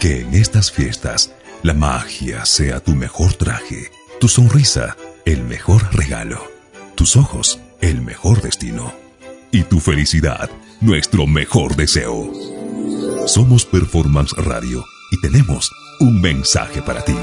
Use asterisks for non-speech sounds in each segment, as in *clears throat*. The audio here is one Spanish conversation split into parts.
Que en estas fiestas la magia sea tu mejor traje, tu sonrisa el mejor regalo, tus ojos el mejor destino y tu felicidad nuestro mejor deseo. Somos Performance Radio y tenemos un mensaje para ti.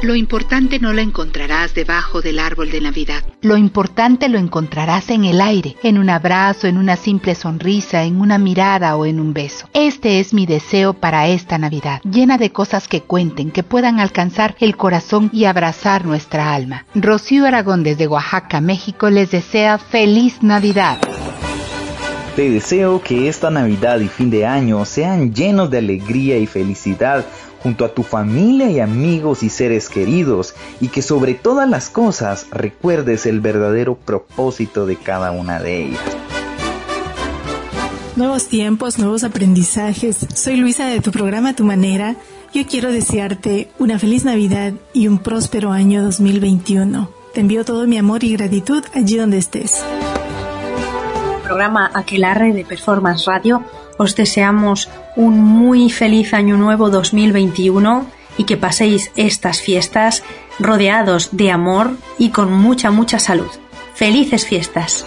Lo importante no lo encontrarás debajo del árbol de Navidad. Lo importante lo encontrarás en el aire, en un abrazo, en una simple sonrisa, en una mirada o en un beso. Este es mi deseo para esta Navidad, llena de cosas que cuenten, que puedan alcanzar el corazón y abrazar nuestra alma. Rocío Aragón desde Oaxaca, México les desea feliz Navidad. Te deseo que esta Navidad y fin de año sean llenos de alegría y felicidad junto a tu familia y amigos y seres queridos y que sobre todas las cosas recuerdes el verdadero propósito de cada una de ellas. Nuevos tiempos, nuevos aprendizajes. Soy Luisa de tu programa Tu Manera. Yo quiero desearte una feliz Navidad y un próspero año 2021. Te envío todo mi amor y gratitud allí donde estés. Programa Aquelarre de Performance Radio os deseamos un muy feliz año nuevo 2021 y que paséis estas fiestas rodeados de amor y con mucha, mucha salud. Felices fiestas.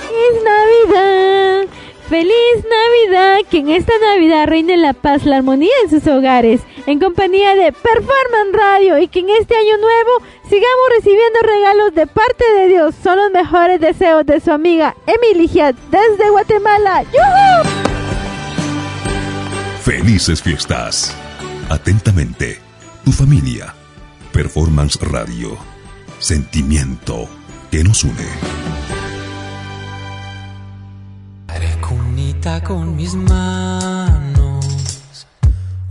¡Feliz Navidad! ¡Feliz Navidad! Que en esta Navidad reine la paz, la armonía en sus hogares, en compañía de Performance Radio y que en este año nuevo sigamos recibiendo regalos de parte de Dios. Son los mejores deseos de su amiga Emilia desde Guatemala. ¡Yuhu! Felices fiestas. Atentamente, tu familia. Performance Radio. Sentimiento que nos une. Haré cunita con mis manos,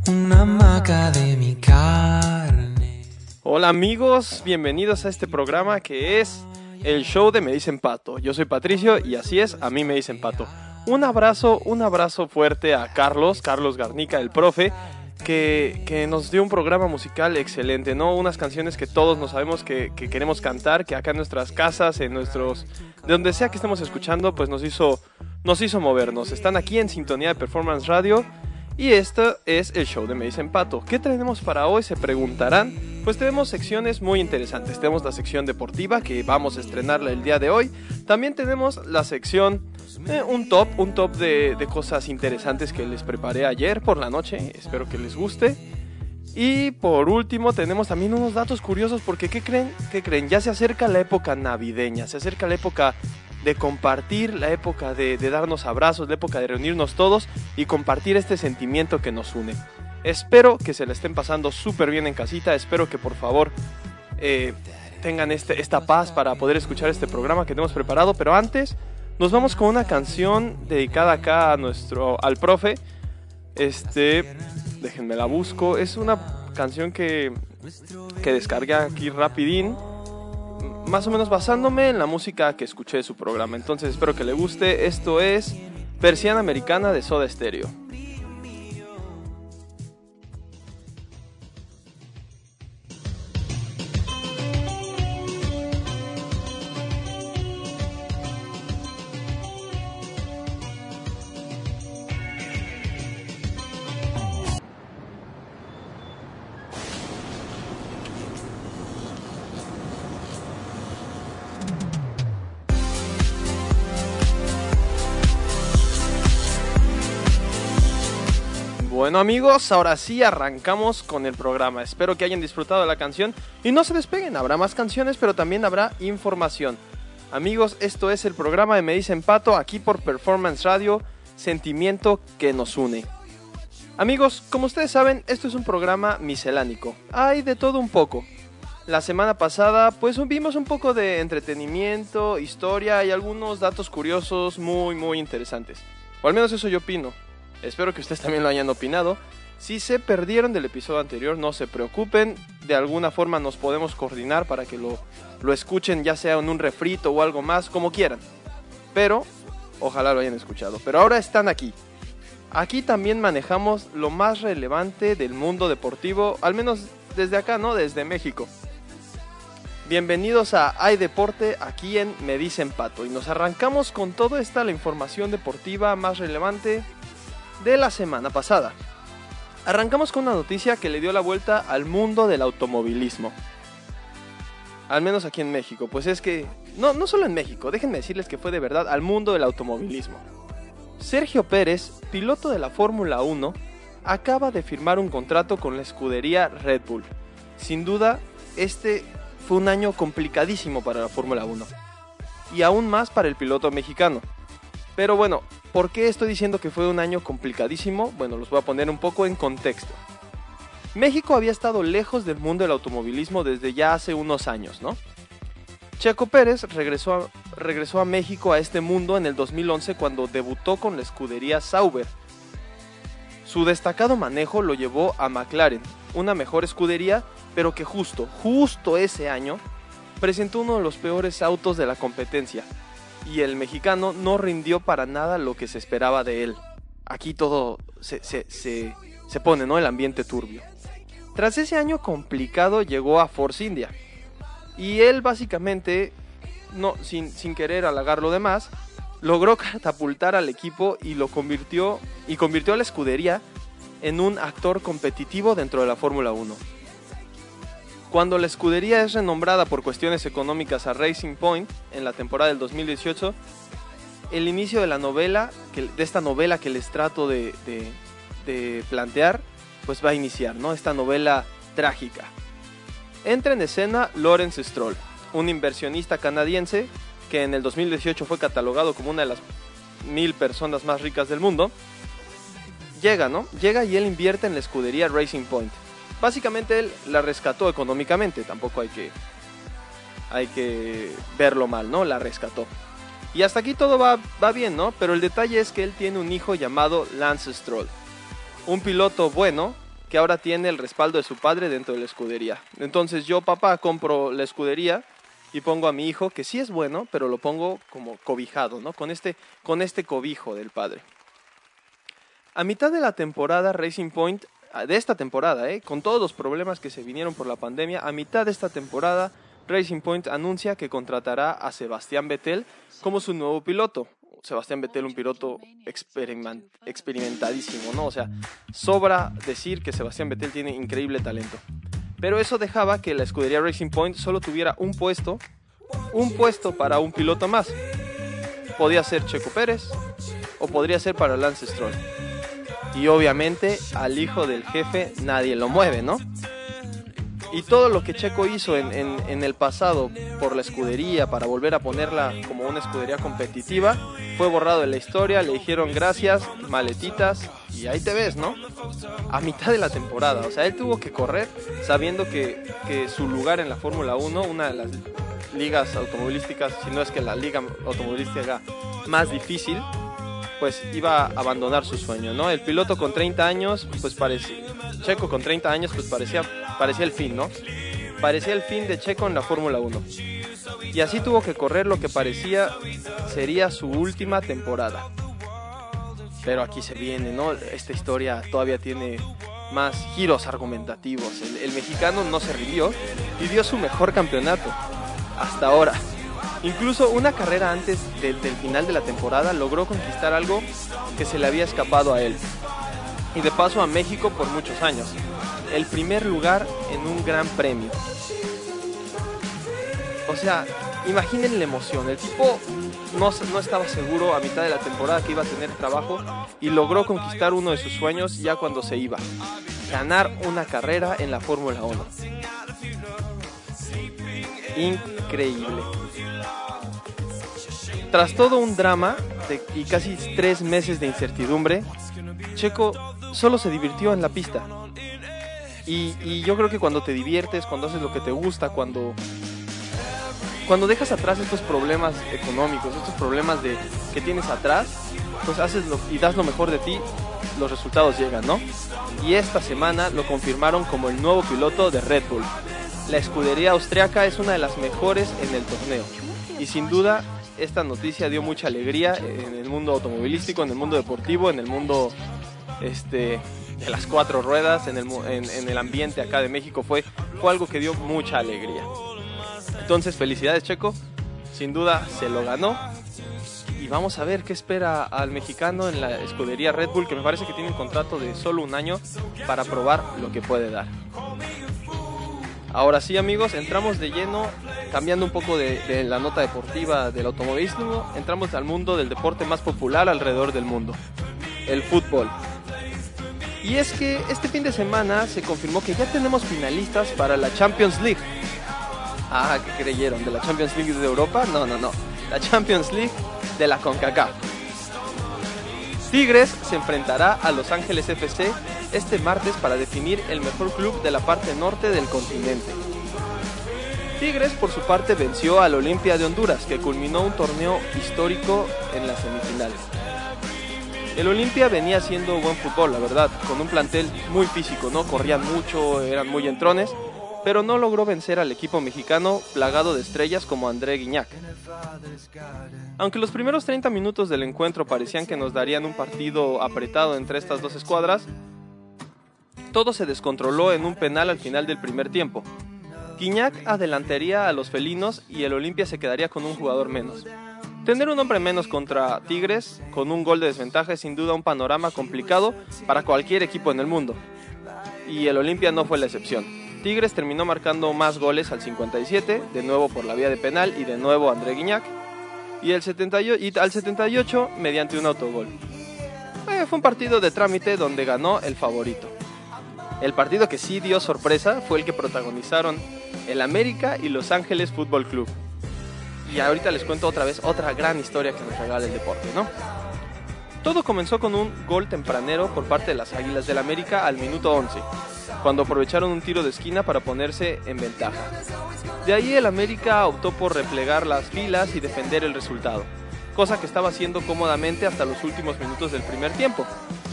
una maca de mi carne. Hola amigos, bienvenidos a este programa que es el show de Me Dicen Pato. Yo soy Patricio y así es, a mí me dicen Pato. Un abrazo, un abrazo fuerte a Carlos, Carlos Garnica, el profe, que, nos dio un programa musical excelente, ¿no? Unas canciones que todos nos sabemos que, que, queremos cantar, que acá en nuestras casas, en nuestros... De donde sea que estemos escuchando, pues nos hizo, nos hizo movernos. Están aquí en sintonía de Performance Radio y esto es el show de Me Dicen Pato. ¿Qué tenemos para hoy? Se preguntarán. Pues tenemos secciones muy interesantes. Tenemos la sección deportiva que vamos a estrenarla el día de hoy. También tenemos la sección, eh, un top, un top de, de cosas interesantes que les preparé ayer por la noche. Espero que les guste. Y por último tenemos también unos datos curiosos porque ¿qué creen? ¿Qué creen? Ya se acerca la época navideña, se acerca la época de compartir, la época de, darnos abrazos, la época de reunirnos todos y compartir este sentimiento que nos une. Espero que se la estén pasando súper bien en casita, espero que por favor eh, tengan este, esta paz para poder escuchar este programa que tenemos preparado, pero antes nos vamos con una canción dedicada acá a nuestro, al profe. Este, déjenme la busco, es una canción que, que descargué aquí rapidín más o menos basándome en la música que escuché de su programa. Entonces espero que le guste. Esto es Persiana Americana de Soda Stereo. Bueno amigos, ahora sí arrancamos con el programa. Espero que hayan disfrutado de la canción y no se despeguen. Habrá más canciones, pero también habrá información. Amigos, esto es el programa de Me Dicen Pato aquí por Performance Radio, sentimiento que nos une. Amigos, como ustedes saben, esto es un programa miscelánico. Hay de todo un poco. La semana pasada pues vimos un poco de entretenimiento, historia y algunos datos curiosos muy muy interesantes. O al menos eso yo opino. Espero que ustedes también lo hayan opinado. Si se perdieron del episodio anterior, no se preocupen. De alguna forma nos podemos coordinar para que lo, lo escuchen, ya sea en un refrito o algo más, como quieran. Pero, ojalá lo hayan escuchado. Pero ahora están aquí. Aquí también manejamos lo más relevante del mundo deportivo, al menos desde acá, ¿no? Desde México. Bienvenidos a Hay Deporte aquí en Me Dicen Pato. Y nos arrancamos con toda esta la información deportiva más relevante de la semana pasada. Arrancamos con una noticia que le dio la vuelta al mundo del automovilismo. Al menos aquí en México. Pues es que, no, no solo en México, déjenme decirles que fue de verdad al mundo del automovilismo. Sergio Pérez, piloto de la Fórmula 1, acaba de firmar un contrato con la escudería Red Bull. Sin duda, este fue un año complicadísimo para la Fórmula 1. Y aún más para el piloto mexicano. Pero bueno, ¿por qué estoy diciendo que fue un año complicadísimo? Bueno, los voy a poner un poco en contexto. México había estado lejos del mundo del automovilismo desde ya hace unos años, ¿no? Checo Pérez regresó a, regresó a México a este mundo en el 2011 cuando debutó con la escudería Sauber. Su destacado manejo lo llevó a McLaren, una mejor escudería, pero que justo, justo ese año, presentó uno de los peores autos de la competencia, y el mexicano no rindió para nada lo que se esperaba de él. Aquí todo se, se, se, se pone, ¿no? El ambiente turbio. Tras ese año complicado llegó a Force India. Y él básicamente, no, sin, sin querer halagar lo demás, logró *laughs* catapultar al equipo y lo convirtió, y convirtió a la escudería en un actor competitivo dentro de la Fórmula 1. Cuando la escudería es renombrada por cuestiones económicas a Racing Point en la temporada del 2018, el inicio de la novela, de esta novela que les trato de plantear, pues va a iniciar, ¿no? Esta novela trágica. Entra en escena Lawrence Stroll, un inversionista canadiense que en el 2018 fue catalogado como una de las mil personas más ricas del mundo. Llega, ¿no? Llega y él invierte en la escudería Racing Point. Básicamente él la rescató económicamente, tampoco hay que hay que verlo mal, ¿no? La rescató. Y hasta aquí todo va, va bien, ¿no? Pero el detalle es que él tiene un hijo llamado Lance Stroll. Un piloto bueno que ahora tiene el respaldo de su padre dentro de la escudería. Entonces yo, papá, compro la escudería y pongo a mi hijo, que sí es bueno, pero lo pongo como cobijado, ¿no? Con este, con este cobijo del padre. A mitad de la temporada, Racing Point, de esta temporada, ¿eh? con todos los problemas que se vinieron por la pandemia, a mitad de esta temporada, Racing Point anuncia que contratará a Sebastián Vettel como su nuevo piloto. Sebastián Vettel, un piloto experiment, experimentadísimo, ¿no? O sea, sobra decir que Sebastián Vettel tiene increíble talento. Pero eso dejaba que la escudería Racing Point solo tuviera un puesto, un puesto para un piloto más. Podía ser Checo Pérez o podría ser para Lance Stroll. Y obviamente al hijo del jefe nadie lo mueve, ¿no? Y todo lo que Checo hizo en, el pasado por la escudería para volver a ponerla como una escudería competitiva fue borrado de la historia. Le dijeron gracias, maletitas y ahí te ves, ¿no? A mitad de la temporada. O sea, él tuvo que correr sabiendo que, que su lugar en la Fórmula 1, una de las ligas automovilísticas, si no es que la liga automovilística más difícil, pues iba a abandonar su sueño, ¿no? El piloto con 30 años, pues parecía, Checo con 30 años, pues parecía, parecía el fin, ¿no? Parecía el fin de Checo en la Fórmula 1. Y así tuvo que correr lo que parecía sería su última temporada. Pero aquí se viene, ¿no? Esta historia todavía tiene más giros argumentativos. El, el mexicano no se rindió y dio su mejor campeonato hasta ahora. Incluso una carrera antes de, del final de la temporada logró conquistar algo que se le había escapado a él. Y de paso a México por muchos años. El primer lugar en un gran premio. O sea, imaginen la emoción. El tipo no, no, estaba seguro a mitad de la temporada que iba a tener trabajo y logró conquistar uno de sus sueños ya cuando se iba. Ganar una carrera en la Fórmula 1. Increíble. Tras todo un drama y casi tres meses de incertidumbre, Checo solo se divirtió en la pista. Y, y, yo creo que cuando te diviertes, cuando haces lo que te gusta, cuando, cuando dejas atrás estos problemas económicos, estos problemas de, que tienes atrás, pues haces lo, y das lo mejor de ti, los resultados llegan, ¿no? Y esta semana lo confirmaron como el nuevo piloto de Red Bull. La escudería austriaca es una de las mejores en el torneo. Y sin duda esta noticia dio mucha alegría en el mundo automovilístico, en el mundo deportivo, en el mundo este, de las cuatro ruedas, en el, en, el ambiente acá de México. Fue, fue algo que dio mucha alegría. Entonces, felicidades Checo, sin duda se lo ganó. y vamos a ver qué espera al mexicano en la escudería Red Bull, que me parece que tiene un contrato de solo un año para probar lo que puede dar. Ahora sí amigos, entramos de lleno, cambiando un poco de, la nota deportiva del automovilismo, entramos al mundo del deporte más popular alrededor del mundo, el fútbol. Y es que este fin de semana se confirmó que ya tenemos finalistas para la Champions League. Ah, ¿qué creyeron? ¿De la Champions League de Europa? No, no, no. La Champions League de la CONCACAF. Tigres se enfrentará a Los Ángeles FC este martes para definir el mejor club de la parte norte del continente. Tigres por su parte venció al Olimpia de Honduras que culminó un torneo histórico en las semifinales. El Olimpia venía haciendo buen fútbol, la verdad, con un plantel muy físico, ¿no? Corrían mucho, eran muy entrones, pero no logró vencer al equipo mexicano plagado de estrellas como André Guiñac. Aunque los primeros 30 minutos del encuentro parecían que nos darían un partido apretado entre estas dos escuadras, todo se descontroló en un penal al final del primer tiempo. Guiñac adelantaría a los felinos y el Olimpia se quedaría con un jugador menos. Tener un hombre menos contra Tigres con un gol de desventaja es sin duda un panorama complicado para cualquier equipo en el mundo. Y el Olimpia no fue la excepción. Tigres terminó marcando más goles al 57, de nuevo por la vía de penal y de nuevo André Guiñac, y, el 78, y al 78 mediante un autogol. Eh, fue un partido de trámite donde ganó el favorito. El partido que sí dio sorpresa fue el que protagonizaron el América y Los Ángeles Fútbol Club. Y ahorita les cuento otra vez otra gran historia que nos regala el deporte, ¿no? Todo comenzó con un gol tempranero por parte de las Águilas del América al minuto 11, cuando aprovecharon un tiro de esquina para ponerse en ventaja. De ahí el América optó por replegar las filas y defender el resultado, cosa que estaba haciendo cómodamente hasta los últimos minutos del primer tiempo,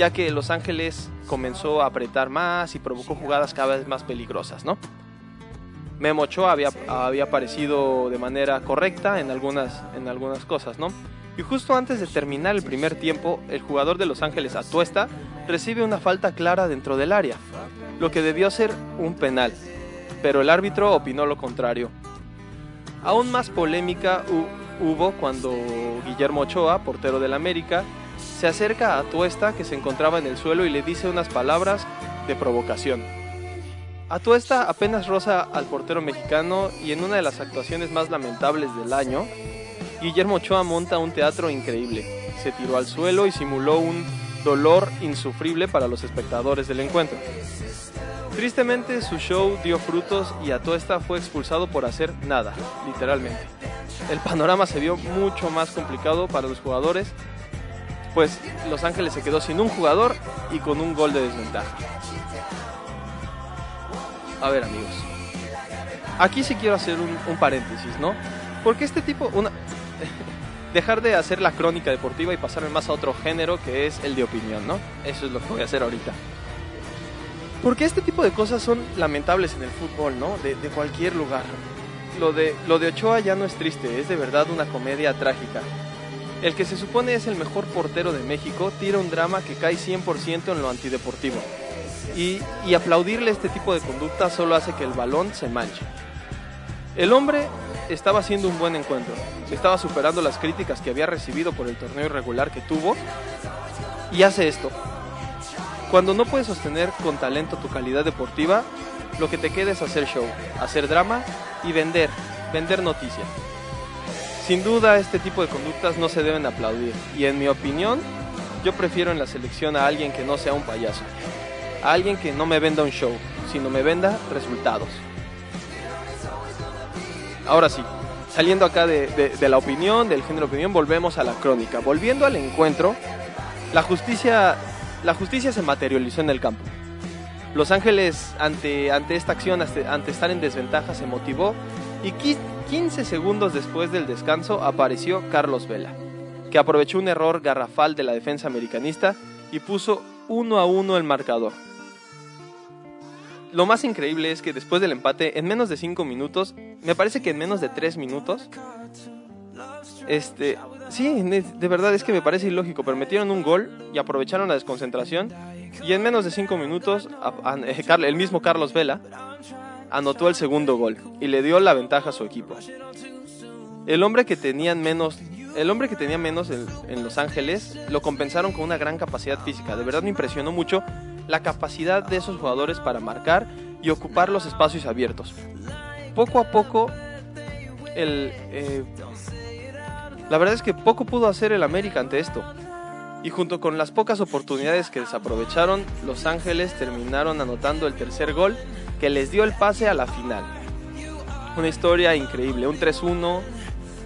ya que Los Ángeles comenzó a apretar más y provocó jugadas cada vez más peligrosas, ¿no? Memo Ochoa había, aparecido de manera correcta en algunas, en algunas cosas, ¿no? Y justo antes de terminar el primer tiempo, el jugador de Los Ángeles Atuesta recibe una falta clara dentro del área, lo que debió ser un penal, pero el árbitro opinó lo contrario. Aún más polémica hubo cuando Guillermo Ochoa, portero del América, se acerca a Atuesta que se encontraba en el suelo y le dice unas palabras de provocación. Atuesta apenas roza al portero mexicano y en una de las actuaciones más lamentables del año, Guillermo Ochoa monta un teatro increíble. Se tiró al suelo y simuló un dolor insufrible para los espectadores del encuentro. Tristemente su show dio frutos y Atuesta fue expulsado por hacer nada, literalmente. El panorama se vio mucho más complicado para los jugadores, pues Los Ángeles se quedó sin un jugador y con un gol de desventaja. A ver amigos, aquí sí quiero hacer un, paréntesis, ¿no? Porque este tipo, una, *laughs* dejar de hacer la crónica deportiva y pasarme más a otro género que es el de opinión, ¿no? Eso es lo que voy a hacer ahorita. Porque este tipo de cosas son lamentables en el fútbol, ¿no? De, de, cualquier lugar. Lo de, lo de Ochoa ya no es triste, es de verdad una comedia trágica. El que se supone es el mejor portero de México tira un drama que cae 100% en lo antideportivo. Y, y aplaudirle este tipo de conducta solo hace que el balón se manche. El hombre estaba haciendo un buen encuentro, estaba superando las críticas que había recibido por el torneo irregular que tuvo y hace esto. Cuando no puedes sostener con talento tu calidad deportiva, lo que te queda es hacer show, hacer drama y vender, vender noticia. Sin duda este tipo de conductas no se deben aplaudir y en mi opinión yo prefiero en la selección a alguien que no sea un payaso, a alguien que no me venda un show, sino me venda resultados. Ahora sí, saliendo acá de, de, de, la opinión, del género opinión, volvemos a la crónica. Volviendo al encuentro, la justicia, la justicia se materializó en el campo. Los Ángeles, ante, ante esta acción, ante, ante estar en desventaja, se motivó y 15 segundos después del descanso apareció Carlos Vela, que aprovechó un error garrafal de la defensa americanista y puso uno a uno el marcador. Lo más increíble es que después del empate, en menos de 5 minutos, me parece que en menos de 3 minutos, este, sí, de verdad es que me parece ilógico, pero metieron un gol y aprovecharon la desconcentración y en menos de 5 minutos el mismo Carlos Vela anotó el segundo gol y le dio la ventaja a su equipo. El hombre que menos el hombre que tenía menos en, en Los Ángeles lo compensaron con una gran capacidad física. De verdad me impresionó mucho la capacidad de esos jugadores para marcar y ocupar los espacios abiertos. Poco a poco, el, eh, la verdad es que poco pudo hacer el América ante esto. Y junto con las pocas oportunidades que desaprovecharon, Los Ángeles terminaron anotando el tercer gol que les dio el pase a la final. Una historia increíble, un 3-1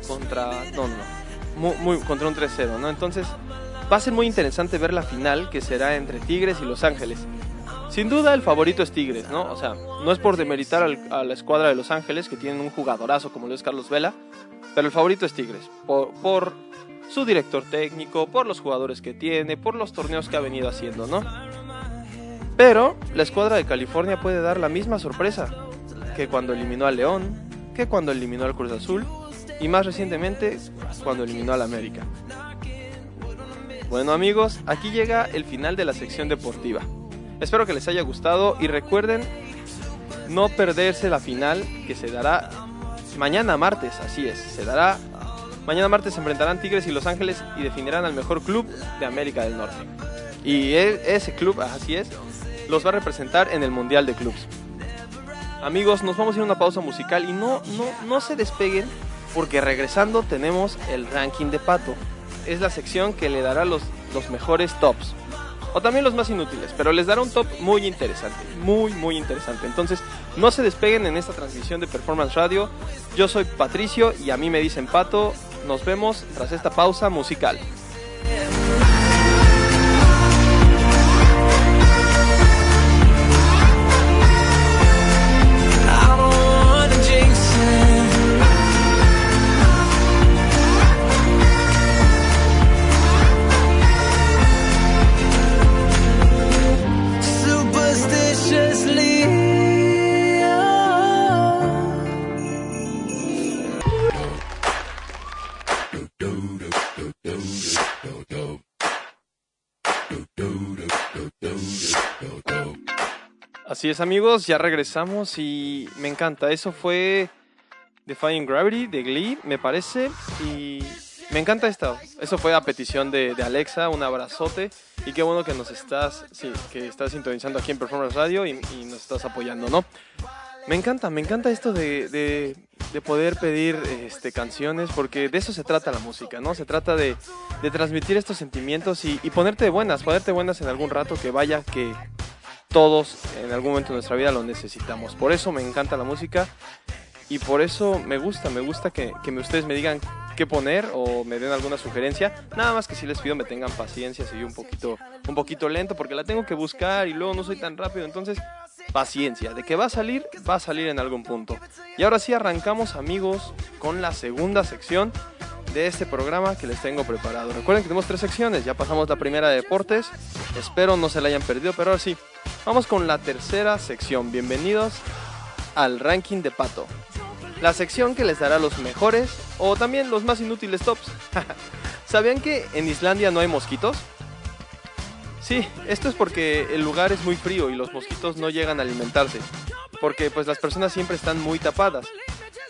contra no, no, muy, muy- contra un 3-0, ¿no? Entonces, va a ser muy interesante ver la final que será entre Tigres y Los Ángeles. Sin duda el favorito es Tigres, ¿no? O sea, no es por demeritar a la escuadra de Los Ángeles, que tienen un jugadorazo como lo es Carlos Vela, pero el favorito es Tigres, por, por su director técnico, por los jugadores que tiene, por los torneos que ha venido haciendo, ¿no? Pero la escuadra de California puede dar la misma sorpresa que cuando eliminó al León, que cuando eliminó al Cruz Azul y más recientemente cuando eliminó al América. Bueno amigos, aquí llega el final de la sección deportiva. Espero que les haya gustado y recuerden no perderse la final que se dará mañana martes, así es, se dará mañana martes se enfrentarán Tigres y Los Ángeles y definirán al mejor club de América del Norte. Y e- ese club, así es, los va a representar en el Mundial de Clubs. Amigos, nos vamos a ir a una pausa musical y no, no, no se despeguen porque regresando tenemos el ranking de Pato. Es la sección que le dará los, los mejores tops. O también los más inútiles, pero les dará un top muy interesante, muy muy interesante. Entonces, no se despeguen en esta transmisión de Performance Radio. Yo soy Patricio y a mí me dicen Pato. Nos vemos tras esta pausa musical. Así amigos, ya regresamos y me encanta. Eso fue Defying Gravity de Glee, me parece. Y me encanta esto. Eso fue a petición de, de Alexa, un abrazote. Y qué bueno que nos estás, que estás sintonizando aquí en Performance Radio y, nos estás apoyando, ¿no? Me encanta, me encanta esto de, de- de poder pedir este, canciones, porque de eso se trata la música, ¿no? Se trata de, de transmitir estos sentimientos y, y ponerte buenas, ponerte buenas en algún rato que vaya, que todos en algún momento de nuestra vida lo necesitamos. Por eso me encanta la música y por eso me gusta, me gusta que, que ustedes me digan qué poner o me den alguna sugerencia. Nada más que si les pido me tengan paciencia, soy un poquito, un poquito lento porque la tengo que buscar y luego no soy tan rápido. Entonces, paciencia, de que va a salir, va a salir en algún punto. Y ahora sí arrancamos amigos con la segunda sección de este programa que les tengo preparado. Recuerden que tenemos tres secciones, ya pasamos la primera de deportes, espero no se la hayan perdido, pero ahora sí, vamos con la tercera sección. Bienvenidos al ranking de Pato. La sección que les dará los mejores o también los más inútiles tops. *laughs* ¿Sabían que en Islandia no hay mosquitos? Sí, esto es porque el lugar es muy frío y los mosquitos no llegan a alimentarse, porque pues las personas siempre están muy tapadas.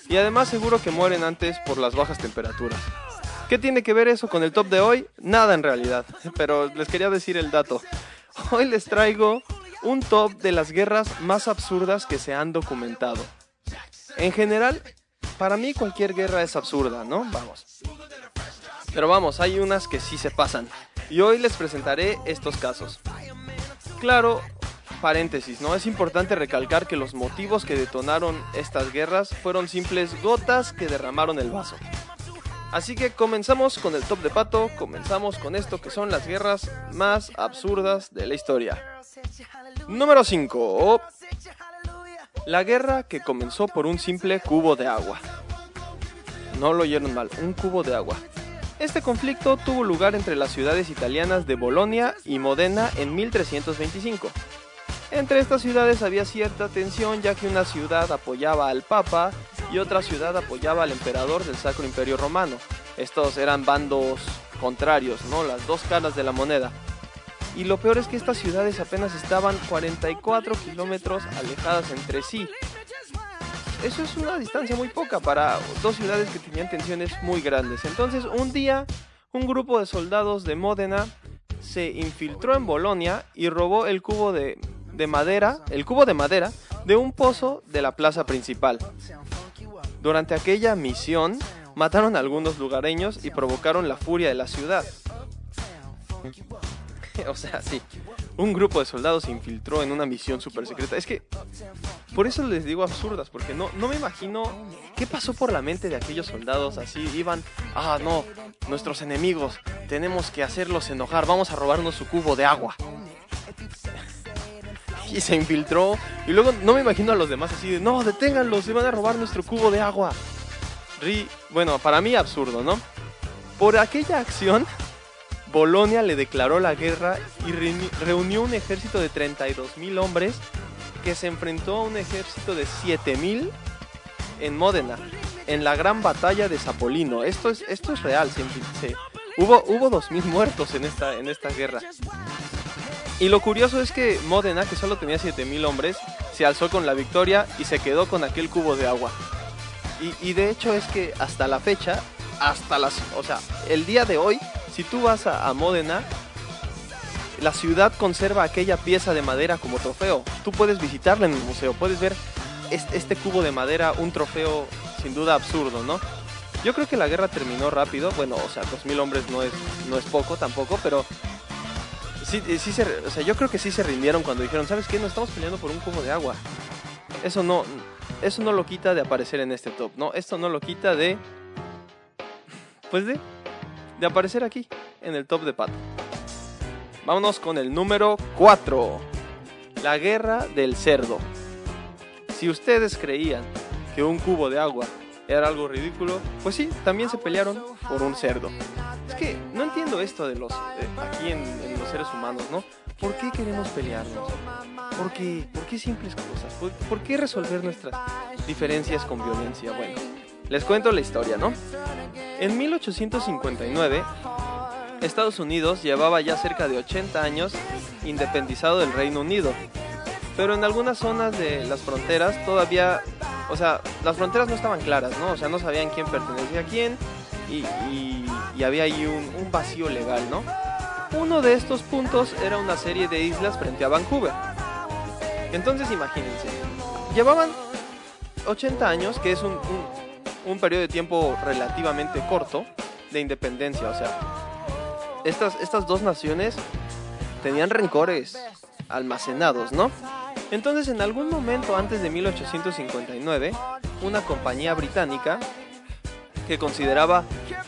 Y además seguro que mueren antes por las bajas temperaturas. ¿Qué tiene que ver eso con el top de hoy? Nada en realidad, pero les quería decir el dato. Hoy les traigo un top de las guerras más absurdas que se han documentado. En general, para mí cualquier guerra es absurda, ¿no? Vamos. Pero vamos, hay unas que sí se pasan. Y hoy les presentaré estos casos. Claro, paréntesis, ¿no? Es importante recalcar que los motivos que detonaron estas guerras fueron simples gotas que derramaron el vaso. Así que comenzamos con el top de pato, comenzamos con esto que son las guerras más absurdas de la historia. Número 5. La guerra que comenzó por un simple cubo de agua. No lo oyeron mal, un cubo de agua. Este conflicto tuvo lugar entre las ciudades italianas de Bolonia y Modena en 1325. Entre estas ciudades había cierta tensión ya que una ciudad apoyaba al Papa y otra ciudad apoyaba al emperador del Sacro Imperio Romano. Estos eran bandos contrarios, ¿no? Las dos caras de la moneda. Y lo peor es que estas ciudades apenas estaban 44 kilómetros alejadas entre sí. eso es una distancia muy poca para dos ciudades que tenían tensiones muy grandes. Entonces, un día, un grupo de soldados de Módena se infiltró en Bolonia y robó el cubo de, de madera, el cubo de madera de un pozo de la plaza principal. Durante aquella misión, mataron a algunos lugareños y provocaron la furia de la ciudad. *laughs* o sea, sí, un grupo de soldados se infiltró en una misión super secreta. Es que, por eso les digo absurdas, porque no, no me imagino qué pasó por la mente de aquellos soldados así. Iban, ah, no, nuestros enemigos, tenemos que hacerlos enojar, vamos a robarnos su cubo de agua. Y se infiltró. Y luego no me imagino a los demás así de, no, deténganlos, se van a robar nuestro cubo de agua. Ri bueno, para mí absurdo, ¿no? Por aquella acción, Bolonia le declaró la guerra y reunió un ejército de 32.000 hombres que se enfrentó a un ejército de 7.000 en Módena, en la gran batalla de Zapolino. Esto es, esto es real, se, hubo, hubo 2.000 muertos en esta, en esta guerra. Y lo curioso es que Módena, que solo tenía 7000 hombres, se alzó con la victoria y se quedó con aquel cubo de agua. Y, de hecho es que hasta la fecha, hasta las. O sea, el día de hoy, si tú vas a, Módena, la ciudad conserva aquella pieza de madera como trofeo. Tú puedes visitarla en el museo, puedes ver este, cubo de madera, un trofeo sin duda absurdo, ¿no? Yo creo que la guerra terminó rápido, bueno, o sea, 2000 hombres no es, no es poco tampoco, pero sí, eh, sí se, o sea, yo creo que sí se rindieron cuando dijeron, ¿sabes qué? No estamos peleando por un cubo de agua. Eso no, eso no lo quita de aparecer en este top, ¿no? Esto no lo quita de, pues de, de aparecer aquí, en el top de pato. Vámonos con el número 4. La guerra del cerdo. Si ustedes creían que un cubo de agua era algo ridículo, pues sí, también se pelearon por un cerdo. Esto de los aquí en, los seres humanos, ¿no? ¿Por qué queremos pelearnos? ¿Por qué, ¿Por qué simples cosas? ¿Por, ¿Por qué resolver nuestras diferencias con violencia? Bueno, les cuento la historia, ¿no? En 1859, Estados Unidos llevaba ya cerca de 80 años independizado del Reino Unido, pero en algunas zonas de las fronteras todavía o sea, las fronteras no estaban claras, ¿no? O sea, no sabían quién pertenecía a quién y, había ahí un, vacío legal, ¿no? Uno de estos puntos era una serie de islas frente a Vancouver. Entonces imagínense, llevaban 80 años, que es un, un periodo de tiempo relativamente corto de independencia, o sea, estas, estas dos naciones tenían rencores almacenados, ¿no? Entonces, en algún momento antes de 1859, una compañía británica que consideraba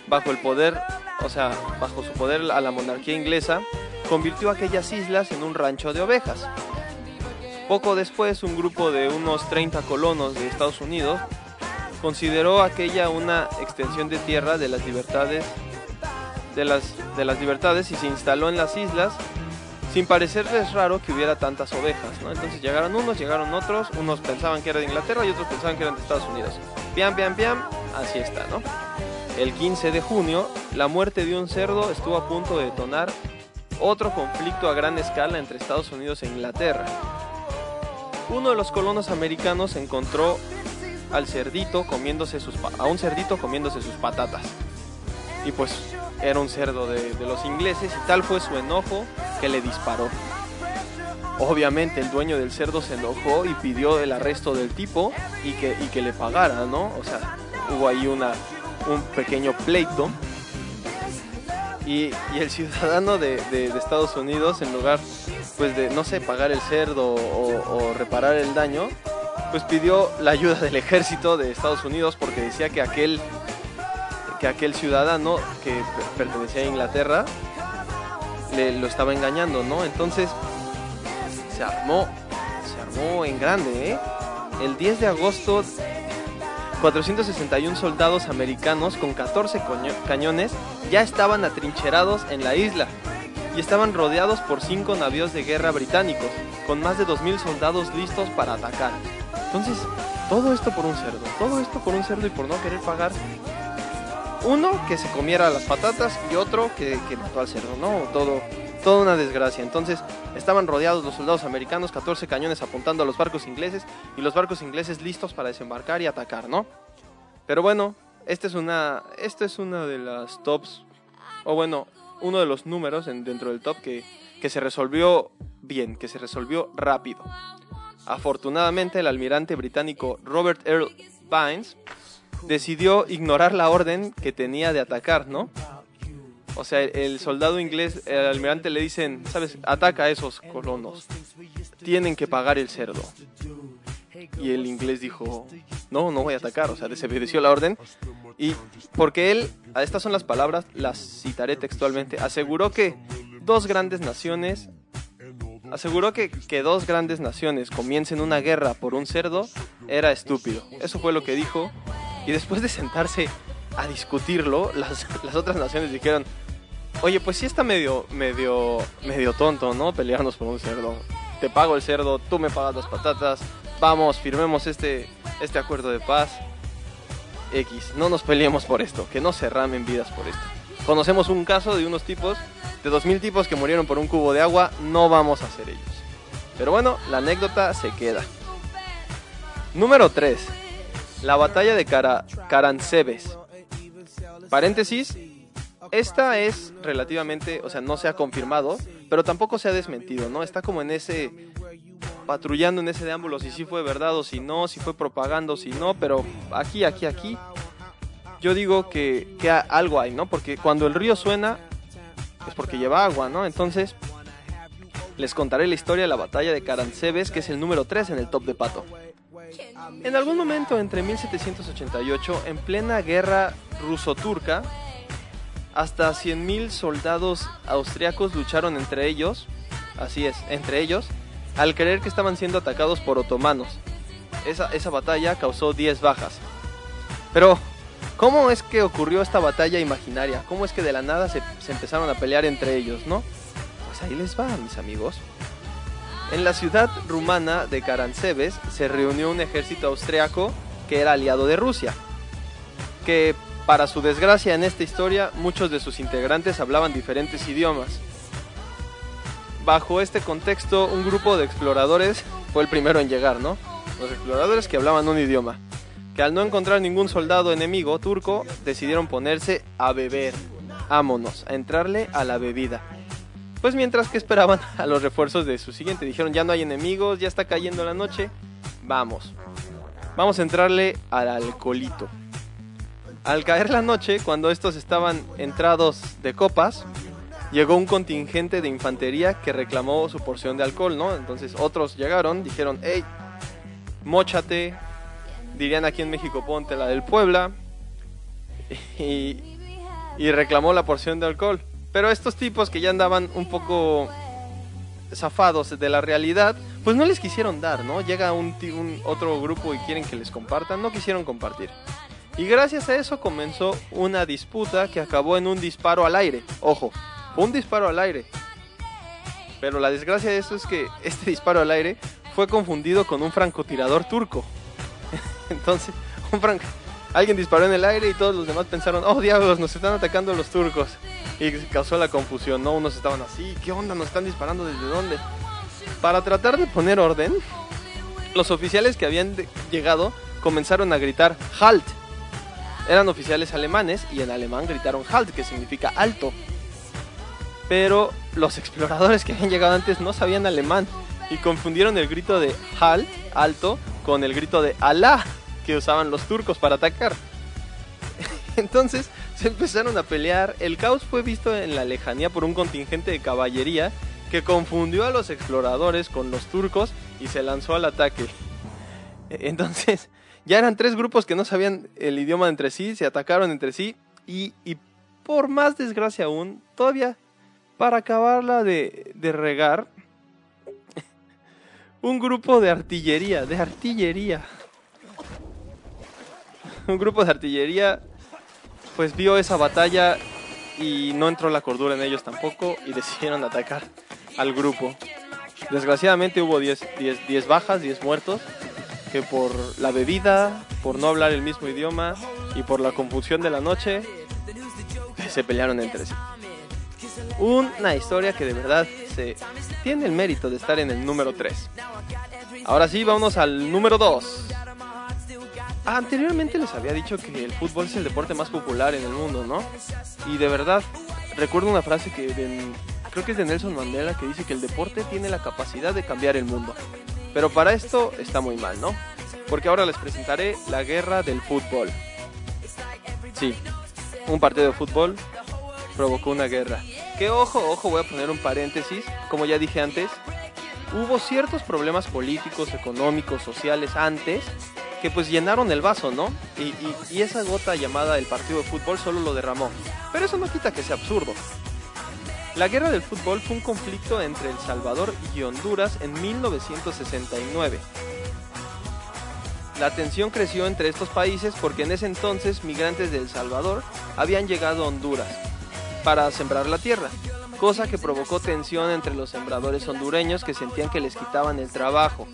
bajo el poder, o sea, bajo su poder a la monarquía inglesa, convirtió aquellas islas en un rancho de ovejas. Poco después, un grupo de unos 30 colonos de Estados Unidos consideró aquella una extensión de tierra de las libertades de las, de las libertades y se instaló en las islas sin parecerles raro que hubiera tantas ovejas, ¿no? Entonces llegaron unos, llegaron otros, unos pensaban que era de Inglaterra y otros pensaban que eran de Estados Unidos. Piam, piam, piam, así está, ¿no? El 15 de junio, la muerte de un cerdo estuvo a punto de detonar otro conflicto a gran escala entre Estados Unidos e Inglaterra. Uno de los colonos americanos encontró al cerdito comiéndose sus a un cerdito comiéndose sus patatas. Y pues era un cerdo de, los ingleses y tal fue su enojo que le disparó. Obviamente el dueño del cerdo se enojó y pidió el arresto del tipo y que, y que le pagara, ¿no? O sea, hubo ahí una, un pequeño pleito. Y, el ciudadano de, Estados Unidos, en lugar pues de, no sé, pagar el cerdo o, reparar el daño, pues pidió la ayuda del ejército de Estados Unidos porque decía que aquel que aquel ciudadano que pertenecía a Inglaterra le, lo estaba engañando, ¿no? Entonces se armó, se armó en grande, ¿eh? El 10 de agosto 461 soldados americanos con 14 cañones ya estaban atrincherados en la isla y estaban rodeados por 5 navíos de guerra británicos, con más de 2.000 soldados listos para atacar. Entonces, todo esto por un cerdo, todo esto por un cerdo y por no querer pagar uno que se comiera las patatas y otro que, mató al cerdo, ¿no? Todo, toda una desgracia. Entonces estaban rodeados los soldados americanos, 14 cañones apuntando a los barcos ingleses y los barcos ingleses listos para desembarcar y atacar, ¿no? Pero bueno, esta es una, esta es una de las tops, o bueno, uno de los números en- dentro del top que, que se resolvió bien, que se resolvió rápido. Afortunadamente el almirante británico Robert Earl Vines decidió ignorar la orden que tenía de atacar, ¿no? O sea, el, soldado inglés, el almirante le dicen, sabes, ataca a esos colonos, tienen que pagar el cerdo. Y el inglés dijo, no, no voy a atacar, o sea, desobedeció la orden. Y porque él, estas son las palabras, las citaré textualmente, aseguró que dos grandes naciones, aseguró que, que dos grandes naciones comiencen una guerra por un cerdo era estúpido. Eso fue lo que dijo. Y después de sentarse a discutirlo, las, las otras naciones dijeron, oye, pues sí está medio, medio, medio tonto, ¿no? Pelearnos por un cerdo. Te pago el cerdo, tú me pagas las patatas, vamos, firmemos este, este acuerdo de paz. X, no nos peleemos por esto, que no se ramen vidas por esto. Conocemos un caso de unos tipos, de 2000 tipos que murieron por un cubo de agua, no vamos a ser ellos. Pero bueno, la anécdota se queda. Número 3. La batalla de Cara. Paréntesis. Esta es relativamente, o sea, no se ha confirmado, pero tampoco se ha desmentido, ¿no? Está como en ese patrullando en ese deámbulo si sí fue verdad o si no, si fue propaganda o si no, pero aquí, aquí, aquí, yo digo que, que algo hay, ¿no? Porque cuando el río suena es porque lleva agua, ¿no? Entonces, les contaré la historia de la batalla de Caransebes, que es el número 3 en el top de Pato. En algún momento entre 1788, en plena guerra ruso-turca, hasta 100.000 soldados austriacos lucharon entre ellos, así es, entre ellos, al creer que estaban siendo atacados por otomanos. Esa, batalla causó 10 bajas. Pero, ¿cómo es que ocurrió esta batalla imaginaria? ¿Cómo es que de la nada se, empezaron a pelear entre ellos, no? Pues ahí les va, mis amigos. En la ciudad rumana de Caransebes se reunió un ejército austriaco que era aliado de Rusia. Que, para su desgracia en esta historia, muchos de sus integrantes hablaban diferentes idiomas. Bajo este contexto, un grupo de exploradores fue el primero en llegar, ¿no? Los exploradores que hablaban un idioma. Que al no encontrar ningún soldado enemigo turco, decidieron ponerse a beber. Ámonos, a entrarle a la bebida. Pues mientras que esperaban a los refuerzos de su siguiente, dijeron ya no hay enemigos, ya está cayendo la noche, vamos. Vamos a entrarle al alcoholito. Al caer la noche, cuando estos estaban entrados de copas, llegó un contingente de infantería que reclamó su porción de alcohol, ¿no? Entonces otros llegaron, dijeron, hey, mochate, dirían aquí en México, ponte la del Puebla, *laughs* y, reclamó la porción de alcohol. Pero estos tipos que ya andaban un poco zafados de la realidad, pues no les quisieron dar, ¿no? Llega un, un otro grupo y quieren que les compartan, no quisieron compartir. Y gracias a eso comenzó una disputa que acabó en un disparo al aire. Ojo, un disparo al aire. Pero la desgracia de esto es que este disparo al aire fue confundido con un francotirador turco. *laughs* Entonces, alguien disparó en el aire y todos los demás pensaron, oh diablos, nos están atacando los turcos. Y causó la confusión, ¿no? Unos estaban así, ¿qué onda? ¿Nos están disparando desde dónde? Para tratar de poner orden, los oficiales que habían llegado comenzaron a gritar halt. Eran oficiales alemanes y en alemán gritaron halt, que significa alto. Pero los exploradores que habían llegado antes no sabían alemán y confundieron el grito de halt, alto, con el grito de Alá, que usaban los turcos para atacar. *laughs* Entonces se empezaron a pelear. El caos fue visto en la lejanía por un contingente de caballería que confundió a los exploradores con los turcos y se lanzó al ataque. *laughs* Entonces, ya eran tres grupos que no sabían el idioma entre sí, se atacaron entre sí y, y por más desgracia aún, todavía para acabarla de, de regar, un grupo de artillería, de artillería, un grupo de artillería pues vio esa batalla y no entró la cordura en ellos tampoco y decidieron atacar al grupo. Desgraciadamente hubo 10 10 10 bajas, 10 muertos, que por la bebida, por no hablar el mismo idioma y por la confusión de la noche, se pelearon entre sí. Una historia que de verdad se tiene el mérito de estar en el número 3. Ahora sí, vámonos al número 2. Anteriormente les había dicho que el fútbol es el deporte más popular en el mundo, ¿no? Y de verdad, recuerdo una frase que creo que es de Nelson Mandela que dice que el deporte tiene la capacidad de cambiar el mundo. Pero para esto está muy mal, ¿no? Porque ahora les presentaré la guerra del fútbol. Sí, un partido de fútbol provocó una guerra. Que ojo, ojo, voy a poner un paréntesis, como ya dije antes, hubo ciertos problemas políticos, económicos, sociales antes que pues llenaron el vaso, ¿no? Y, y, esa gota llamada el partido de fútbol solo lo derramó. Pero eso no quita que sea absurdo. La guerra del fútbol fue un conflicto entre El Salvador y Honduras en 1969. La tensión creció entre estos países porque en ese entonces migrantes de El Salvador habían llegado a Honduras para sembrar la tierra, cosa que provocó tensión entre los sembradores hondureños que sentían que les quitaban el trabajo.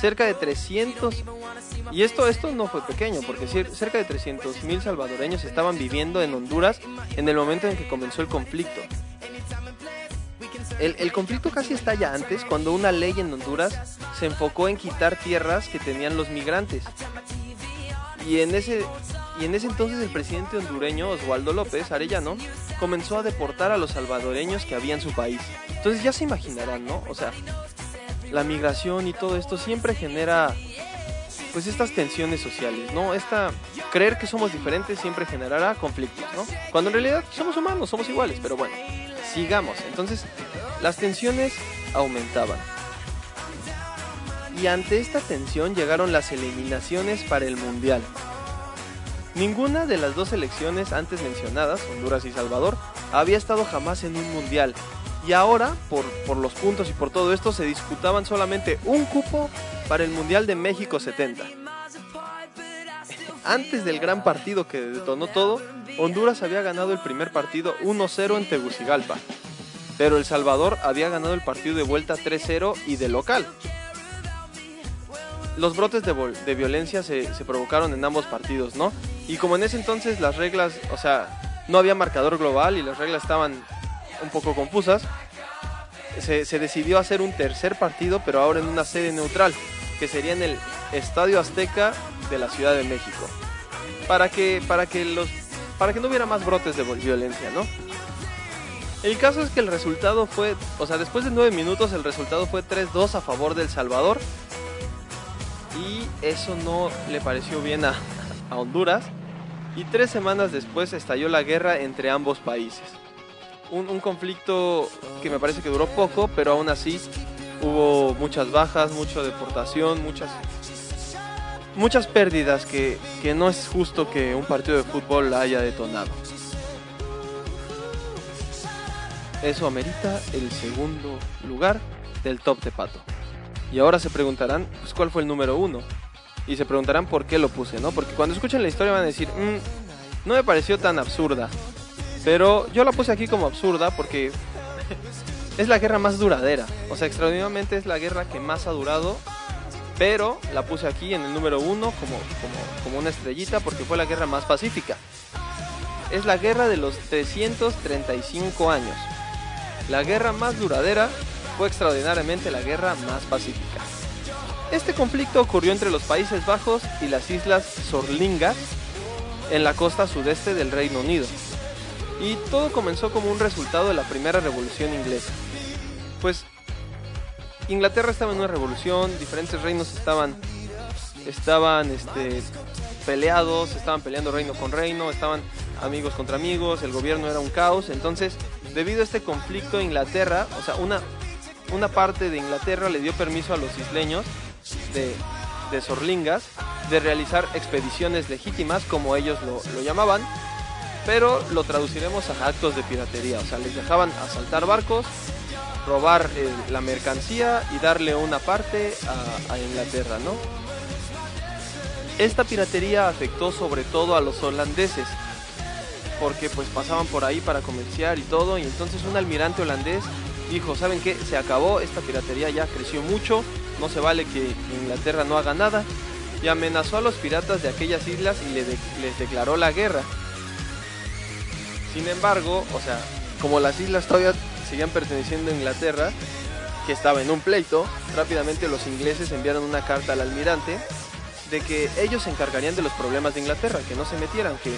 Cerca de 300 y esto, esto no fue pequeño, porque cerca de 300 mil salvadoreños estaban viviendo en Honduras en el momento en que comenzó el conflicto. El, el, conflicto casi estalla antes cuando una ley en Honduras se enfocó en quitar tierras que tenían los migrantes. Y en ese, y en ese entonces el presidente hondureño Oswaldo López Arellano comenzó a deportar a los salvadoreños que había en su país. Entonces ya se imaginarán, ¿no? O sea, la migración y todo esto siempre genera pues estas tensiones sociales, ¿no? Esta creer que somos diferentes siempre generará conflictos, ¿no? Cuando en realidad somos humanos, somos iguales, pero bueno, sigamos. Entonces, las tensiones aumentaban. Y ante esta tensión llegaron las eliminaciones para el Mundial. Ninguna de las dos selecciones antes mencionadas, Honduras y Salvador, había estado jamás en un Mundial. Y ahora, por, por los puntos y por todo esto, se disputaban solamente un cupo para el Mundial de México 70. Antes del gran partido que detonó todo, Honduras había ganado el primer partido 1-0 en Tegucigalpa, pero El Salvador había ganado el partido de vuelta 3-0 y de local. Los brotes de, violencia se, se, provocaron en ambos partidos, ¿no? Y como en ese entonces las reglas, o sea, no había marcador global y las reglas estaban un poco confusas, se, se decidió hacer un tercer partido, pero ahora en una sede neutral que sería en el Estadio Azteca de la Ciudad de México. Para que, para que, los, para que no hubiera más brotes de violencia, ¿no? El caso es que el resultado fue, o sea, después de nueve minutos el resultado fue 3-2 a favor del Salvador. Y eso no le pareció bien *laughs* a, Honduras. Y tres semanas después estalló la guerra entre ambos países. Un, un, conflicto que me parece que duró poco, pero aún así hubo muchas bajas, mucha deportación, muchas, muchas pérdidas que, que no es justo que un partido de fútbol haya detonado. Eso amerita el segundo lugar del top de pato. Y ahora se preguntarán, pues, ¿cuál fue el número uno? Y se preguntarán por qué lo puse, ¿no? Porque cuando escuchen la historia van a decir, mm, no me pareció tan absurda. Pero yo la puse aquí como absurda porque es la guerra más duradera. O sea, extraordinariamente es la guerra que más ha durado. Pero la puse aquí en el número uno como, como, como una estrellita porque fue la guerra más pacífica. Es la guerra de los 335 años. La guerra más duradera fue extraordinariamente la guerra más pacífica. Este conflicto ocurrió entre los Países Bajos y las Islas Sorlingas en la costa sudeste del Reino Unido. Y todo comenzó como un resultado de la primera revolución inglesa pues Inglaterra estaba en una revolución, diferentes reinos estaban estaban este peleados, estaban peleando reino con reino, estaban amigos contra amigos, el gobierno era un caos, entonces, debido a este conflicto Inglaterra, o sea, una una parte de Inglaterra le dio permiso a los isleños de, de Sorlingas de realizar expediciones legítimas, como ellos lo, lo llamaban, pero lo traduciremos a actos de piratería, o sea, les dejaban asaltar barcos, robar eh, la mercancía y darle una parte a, a, Inglaterra, ¿no? Esta piratería afectó sobre todo a los holandeses, porque pues pasaban por ahí para comerciar y todo, y entonces un almirante holandés dijo, ¿saben qué? Se acabó, esta piratería ya creció mucho, no se vale que Inglaterra no haga nada, y amenazó a los piratas de aquellas islas y les declaró la guerra. Sin embargo, o sea, como las islas todavía seguían perteneciendo a Inglaterra, que estaba en un pleito, rápidamente los ingleses enviaron una carta al almirante de que ellos se encargarían de los problemas de Inglaterra, que no se metieran, que,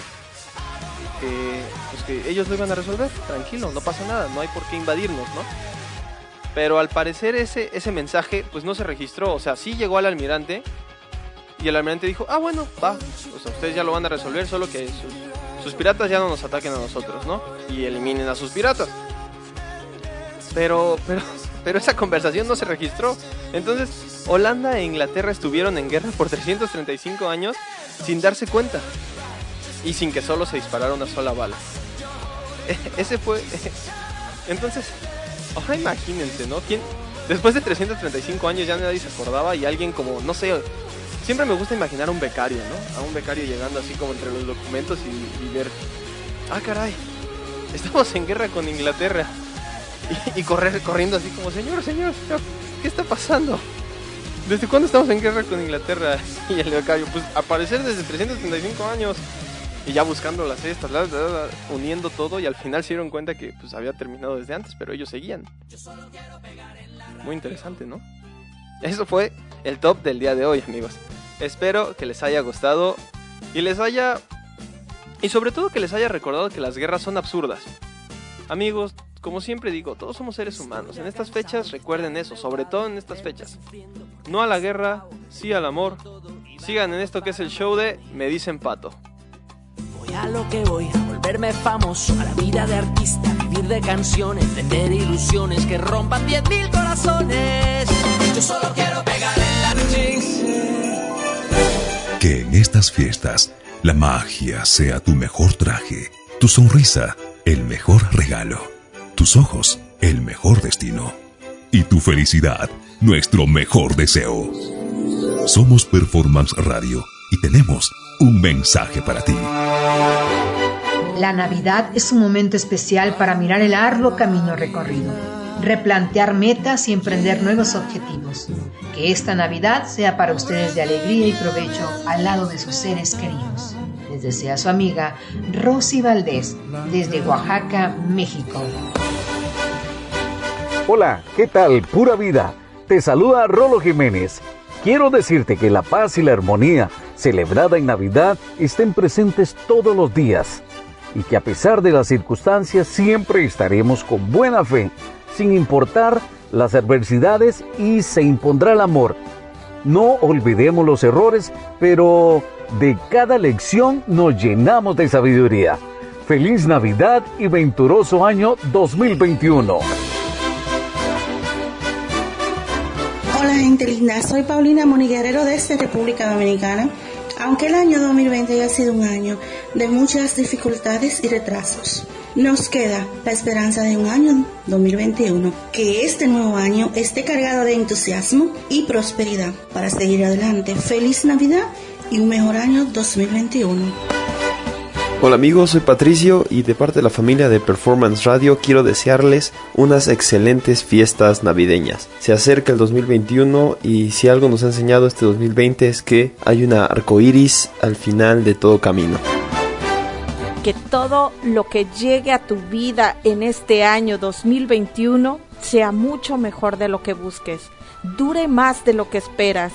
que, pues que ellos lo iban a resolver, tranquilo, no pasa nada, no hay por qué invadirnos, ¿no? Pero al parecer ese, ese mensaje pues no se registró, o sea, sí llegó al almirante y el almirante dijo, ah bueno, va, ustedes ya lo van a resolver, solo que sus, sus piratas ya no nos ataquen a nosotros, ¿no? Y eliminen a sus piratas. Pero, pero, pero esa conversación no se registró. Entonces, Holanda e Inglaterra estuvieron en guerra por 335 años sin darse cuenta y sin que solo se disparara una sola bala. *laughs* Ese fue. *laughs* Entonces, ahora imagínense, ¿no? ¿Quién, después de 335 años ya nadie se acordaba y alguien como, no sé, siempre me gusta imaginar a un becario, ¿no? A un becario llegando así como entre los documentos y, ver, ah, caray, estamos en guerra con Inglaterra. *laughs* Y, y, correr corriendo así como, señor, señor, señor, ¿qué está pasando? ¿Desde cuándo estamos en guerra con Inglaterra? Y el becario, pues aparecer desde 335 años. Y ya buscando las cestas, la, la, la, uniendo todo y al final se dieron cuenta que pues había terminado desde antes, pero ellos seguían. Muy interesante, ¿no? Eso fue el top del día de hoy, amigos. Espero que les haya gustado y les haya... Y sobre todo que les haya recordado que las guerras son absurdas. Amigos, como siempre digo, todos somos seres humanos. En estas fechas recuerden eso, sobre todo en estas fechas. No a la guerra, sí al amor. Sigan en esto que es el show de Me dicen pato. A lo que voy, a volverme famoso, a la vida de artista, vivir de canciones, vender ilusiones que rompan 10.000 corazones. Yo solo quiero pegar la Que en estas fiestas la magia sea tu mejor traje, tu sonrisa el mejor regalo, tus ojos el mejor destino y tu felicidad nuestro mejor deseo. Somos Performance Radio y tenemos un mensaje para ti. La Navidad es un momento especial para mirar el arduo camino recorrido, replantear metas y emprender nuevos objetivos. Que esta Navidad sea para ustedes de alegría y provecho al lado de sus seres queridos. Les desea su amiga Rosy Valdés desde Oaxaca, México. Hola, ¿qué tal? Pura vida. Te saluda Rolo Jiménez. Quiero decirte que la paz y la armonía celebrada en Navidad estén presentes todos los días y que a pesar de las circunstancias siempre estaremos con buena fe, sin importar las adversidades y se impondrá el amor. No olvidemos los errores, pero de cada lección nos llenamos de sabiduría. Feliz Navidad y venturoso año 2021. Gente linda, soy Paulina Moniguerrero desde República Dominicana. Aunque el año 2020 haya sido un año de muchas dificultades y retrasos, nos queda la esperanza de un año 2021, que este nuevo año esté cargado de entusiasmo y prosperidad para seguir adelante. Feliz Navidad y un mejor año 2021. Hola amigos, soy Patricio y de parte de la familia de Performance Radio quiero desearles unas excelentes fiestas navideñas. Se acerca el 2021 y si algo nos ha enseñado este 2020 es que hay una arcoíris al final de todo camino. Que todo lo que llegue a tu vida en este año 2021 sea mucho mejor de lo que busques, dure más de lo que esperas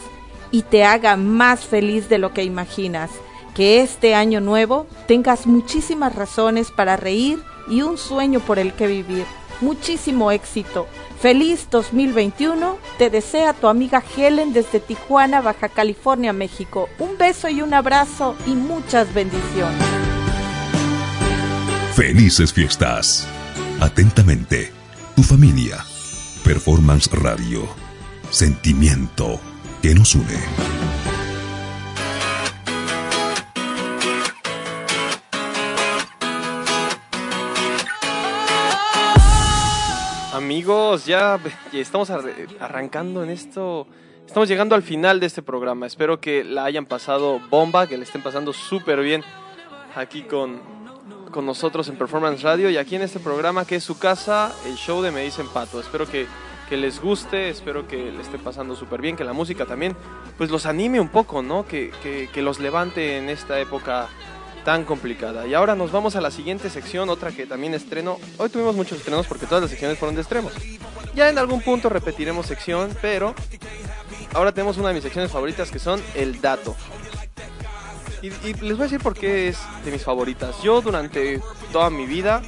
y te haga más feliz de lo que imaginas que este año nuevo tengas muchísimas razones para reír y un sueño por el que vivir. Muchísimo éxito. Feliz 2021. Te desea tu amiga Helen desde Tijuana, Baja California, México. Un beso y un abrazo y muchas bendiciones. Felices fiestas. Atentamente, tu familia. Performance Radio. Sentimiento que nos une. Amigos, ya estamos arrancando en esto. Estamos llegando al final de este programa. Espero que la hayan pasado bomba, que le estén pasando súper bien aquí con, con nosotros en Performance Radio y aquí en este programa que es su casa, el show de Me Dicen Pato. Espero que, que les guste, espero que le esté pasando súper bien, que la música también pues los anime un poco, ¿no? Que, que, que los levante en esta época tan complicada. Y ahora nos vamos a la siguiente sección, otra que también estreno. Hoy tuvimos muchos estrenos porque todas las secciones fueron de extremos. Ya en algún punto repetiremos sección, pero ahora tenemos una de mis secciones favoritas que son el dato. Y, les voy a decir por qué es de mis favoritas. Yo durante toda mi vida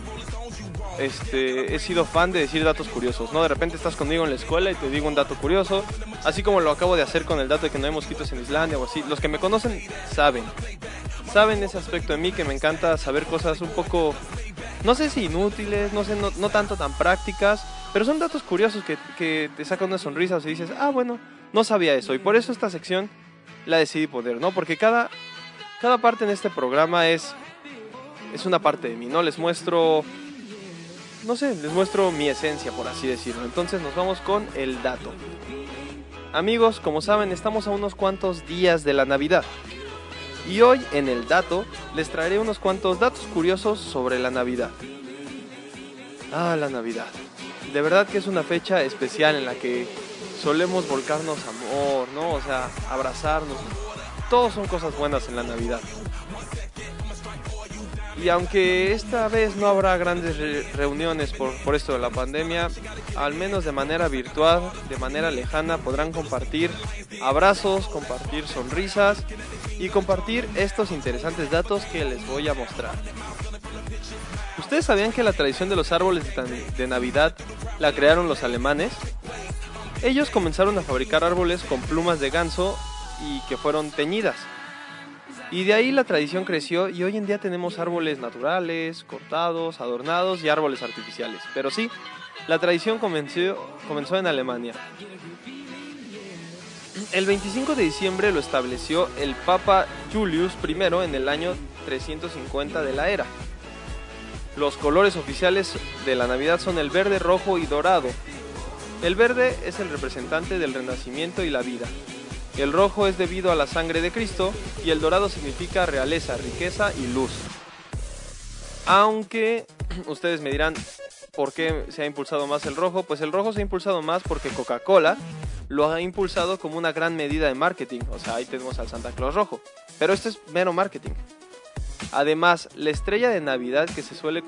este, he sido fan de decir datos curiosos, ¿no? De repente estás conmigo en la escuela y te digo un dato curioso, así como lo acabo de hacer con el dato de que no hay mosquitos en Islandia o así. Los que me conocen saben, saben ese aspecto de mí que me encanta saber cosas un poco, no sé si inútiles, no sé, no, no tanto tan prácticas, pero son datos curiosos que, que te sacan una sonrisa o si dices, ah, bueno, no sabía eso. Y por eso esta sección la decidí poner, ¿no? Porque cada, cada parte en este programa es, es una parte de mí, ¿no? Les muestro no sé, les muestro mi esencia, por así decirlo. Entonces nos vamos con el dato. Amigos, como saben, estamos a unos cuantos días de la Navidad. Y hoy en el dato les traeré unos cuantos datos curiosos sobre la Navidad. Ah, la Navidad. De verdad que es una fecha especial en la que solemos volcarnos amor, ¿no? O sea, abrazarnos. Todos son cosas buenas en la Navidad. Y aunque esta vez no habrá grandes re reuniones por, por, esto de la pandemia, al menos de manera virtual, de manera lejana, podrán compartir abrazos, compartir sonrisas y compartir estos interesantes datos que les voy a mostrar. ¿Ustedes sabían que la tradición de los árboles de Navidad la crearon los alemanes? Ellos comenzaron a fabricar árboles con plumas de ganso y que fueron teñidas. Y de ahí la tradición creció y hoy en día tenemos árboles naturales, cortados, adornados y árboles artificiales. Pero sí, la tradición comenzó, en Alemania. El 25 de diciembre lo estableció el Papa Julius I en el año 350 de la era. Los colores oficiales de la Navidad son el verde, rojo y dorado. El verde es el representante del renacimiento y la vida. El rojo es debido a la sangre de Cristo y el dorado significa realeza, riqueza y luz. Aunque *clears throat* ustedes me dirán por qué se ha impulsado más el rojo, pues el rojo se ha impulsado más porque Coca-Cola lo ha impulsado como una gran medida de marketing. O sea, ahí tenemos al Santa Claus rojo. Pero esto es mero marketing. Además, la estrella de Navidad que se suele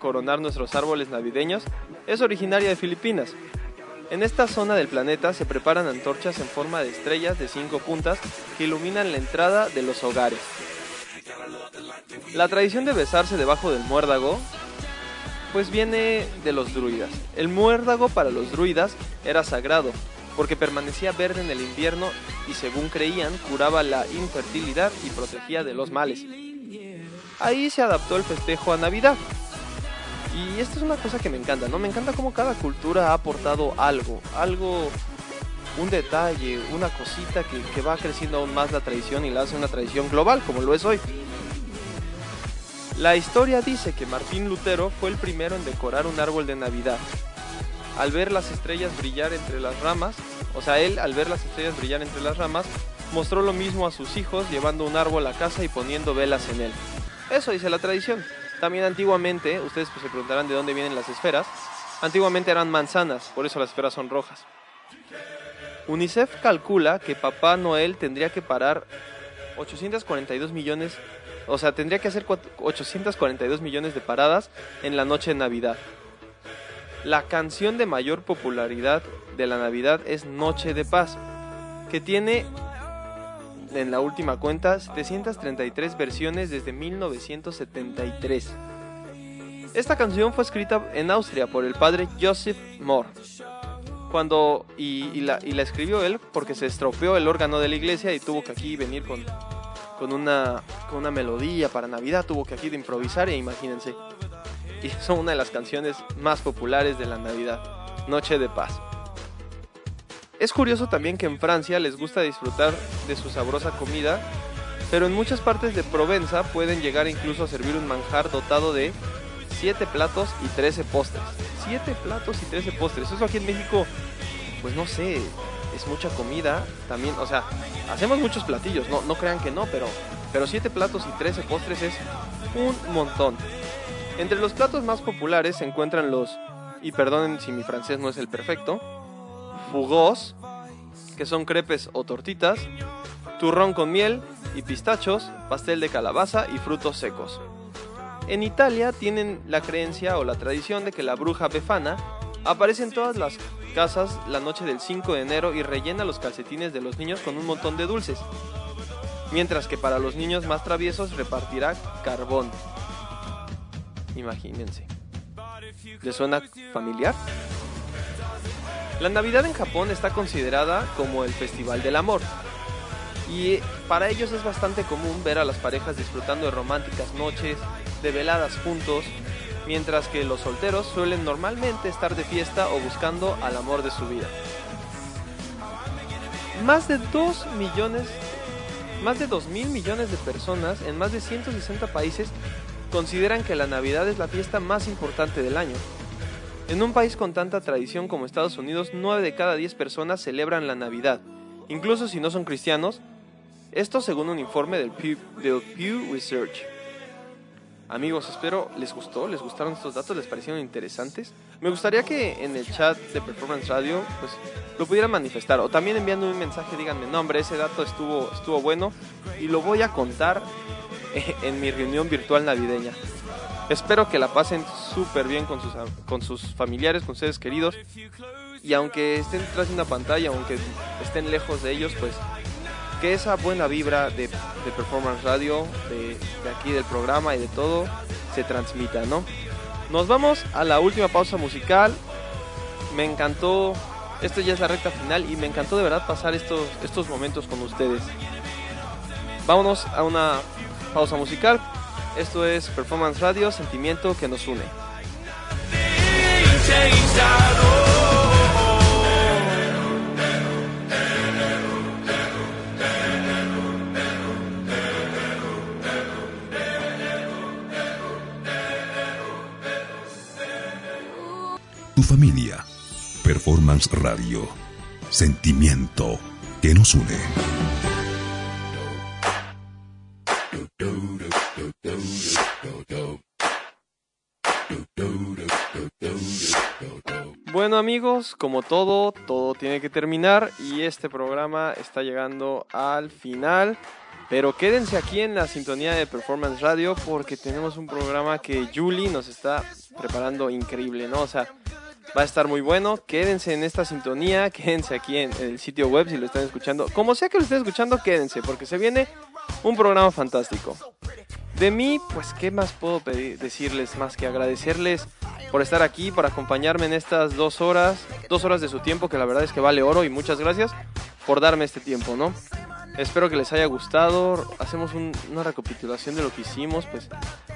coronar nuestros árboles navideños es originaria de Filipinas. En esta zona del planeta se preparan antorchas en forma de estrellas de cinco puntas que iluminan la entrada de los hogares. La tradición de besarse debajo del muérdago pues viene de los druidas. El muérdago para los druidas era sagrado porque permanecía verde en el invierno y según creían curaba la infertilidad y protegía de los males. Ahí se adaptó el festejo a Navidad, y esto es una cosa que me encanta, ¿no? Me encanta cómo cada cultura ha aportado algo, algo, un detalle, una cosita que, que va creciendo aún más la tradición y la hace una tradición global, como lo es hoy. La historia dice que Martín Lutero fue el primero en decorar un árbol de Navidad. Al ver las estrellas brillar entre las ramas, o sea, él al ver las estrellas brillar entre las ramas, mostró lo mismo a sus hijos llevando un árbol a casa y poniendo velas en él. Eso dice la tradición. También antiguamente, ustedes pues, se preguntarán de dónde vienen las esferas, antiguamente eran manzanas, por eso las esferas son rojas. UNICEF calcula que Papá Noel tendría que parar 842 millones, o sea, tendría que hacer 842 millones de paradas en la noche de Navidad. La canción de mayor popularidad de la Navidad es Noche de Paz, que tiene en la última cuenta 733 versiones desde 1973. Esta canción fue escrita en Austria por el padre Joseph Mohr. Cuando, y, la, escribió él porque se estropeó el órgano de la iglesia y tuvo que aquí venir con, con, una, con una melodía para Navidad, tuvo que aquí improvisar e imagínense. Y *laughs* son una de las canciones más populares de la Navidad, Noche de Paz. Es curioso también que en Francia les gusta disfrutar de su sabrosa comida, pero en muchas partes de Provenza pueden llegar incluso a servir un manjar dotado de 7 platos y 13 postres. 7 platos y 13 postres. Eso aquí en México, pues no sé, es mucha comida también. O sea, hacemos muchos platillos, no, no crean que no, pero, pero 7 platos y 13 postres es un montón. Entre los platos más populares se encuentran los, y perdonen si mi francés no es el perfecto, fugos, que son crepes o tortitas, turrón con miel, y pistachos, pastel de calabaza y frutos secos. En Italia tienen la creencia o la tradición de que la bruja Befana aparece en todas las casas la noche del 5 de enero y rellena los calcetines de los niños con un montón de dulces. Mientras que para los niños más traviesos repartirá carbón. Imagínense. ¿Les suena familiar? La Navidad en Japón está considerada como el Festival del Amor. Y para ellos es bastante común ver a las parejas disfrutando de románticas noches, de veladas juntos, mientras que los solteros suelen normalmente estar de fiesta o buscando al amor de su vida. Más de 2 millones, más de 2 mil millones de personas en más de 160 países consideran que la Navidad es la fiesta más importante del año. En un país con tanta tradición como Estados Unidos, 9 de cada 10 personas celebran la Navidad, incluso si no son cristianos, esto según un informe del Pew, Research. Amigos, espero les gustó, les gustaron estos datos, les parecieron interesantes. Me gustaría que en el chat de Performance Radio pues lo pudieran manifestar o también enviando un mensaje díganme, "No, hombre, ese dato estuvo estuvo bueno y lo voy a contar en mi reunión virtual navideña." Espero que la pasen súper bien con sus, con sus familiares, con seres queridos. Y aunque estén detrás de una pantalla, aunque estén lejos de ellos, pues que esa buena vibra de, de Performance Radio, de, de, aquí del programa y de todo, se transmita, ¿no? Nos vamos a la última pausa musical. Me encantó, esto ya es la recta final y me encantó de verdad pasar estos, estos momentos con ustedes. Vámonos a una pausa musical. Esto es Performance Radio, sentimiento que nos une. Tu familia. Performance Radio. Sentimiento que nos une. Amigos, como todo, todo tiene que terminar y este programa está llegando al final. Pero quédense aquí en la sintonía de Performance Radio porque tenemos un programa que Julie nos está preparando increíble, ¿no? O sea, va a estar muy bueno. Quédense en esta sintonía, quédense aquí en, el sitio web si lo están escuchando. Como sea que lo estén escuchando, quédense porque se viene un programa fantástico. De mí, pues, ¿qué más puedo decirles más que agradecerles por estar aquí, por acompañarme en estas dos horas, dos horas de su tiempo, que la verdad es que vale oro y muchas gracias por darme este tiempo, ¿no? Espero que les haya gustado. Hacemos un, una recapitulación de lo que hicimos. Pues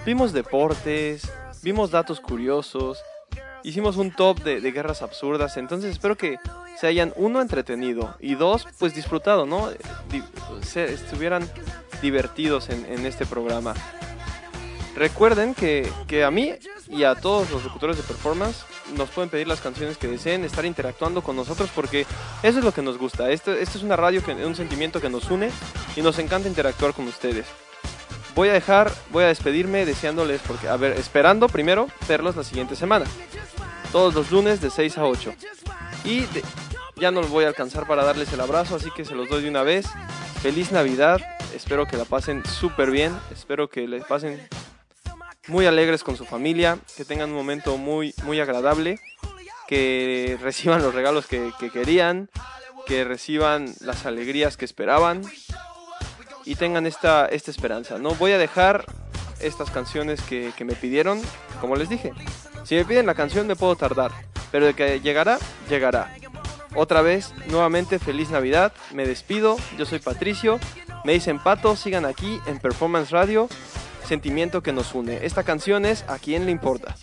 vimos deportes, vimos datos curiosos, hicimos un top de, guerras absurdas. Entonces espero que se hayan, uno, entretenido y dos, pues disfrutado, ¿no? Di se estuvieran divertidos en, este programa. Recuerden que, que a mí y a todos los locutores de performance nos pueden pedir las canciones que deseen, estar interactuando con nosotros porque eso es lo que nos gusta. Esto es una radio, que, un sentimiento que nos une y nos encanta interactuar con ustedes. Voy a dejar, voy a despedirme deseándoles, porque, a ver, esperando primero verlos la siguiente semana. Todos los lunes de 6 a 8. Y ya no los voy a alcanzar para darles el abrazo, así que se los doy de una vez. Feliz Navidad, espero que la pasen súper bien, espero que les pasen muy alegres con su familia, que tengan un momento muy, muy agradable, que *laughs* reciban los regalos que querían, que reciban las alegrías que esperaban y tengan esta, esta esperanza. No voy a dejar estas canciones que, que, me pidieron, como les dije. Si me piden la canción me puedo tardar, pero de que llegará, llegará. Otra vez, nuevamente, feliz Navidad, me despido, yo soy Patricio, me dicen Pato, sigan aquí en Performance Radio sentimiento que nos une. Esta canción es ¿A quién le importa?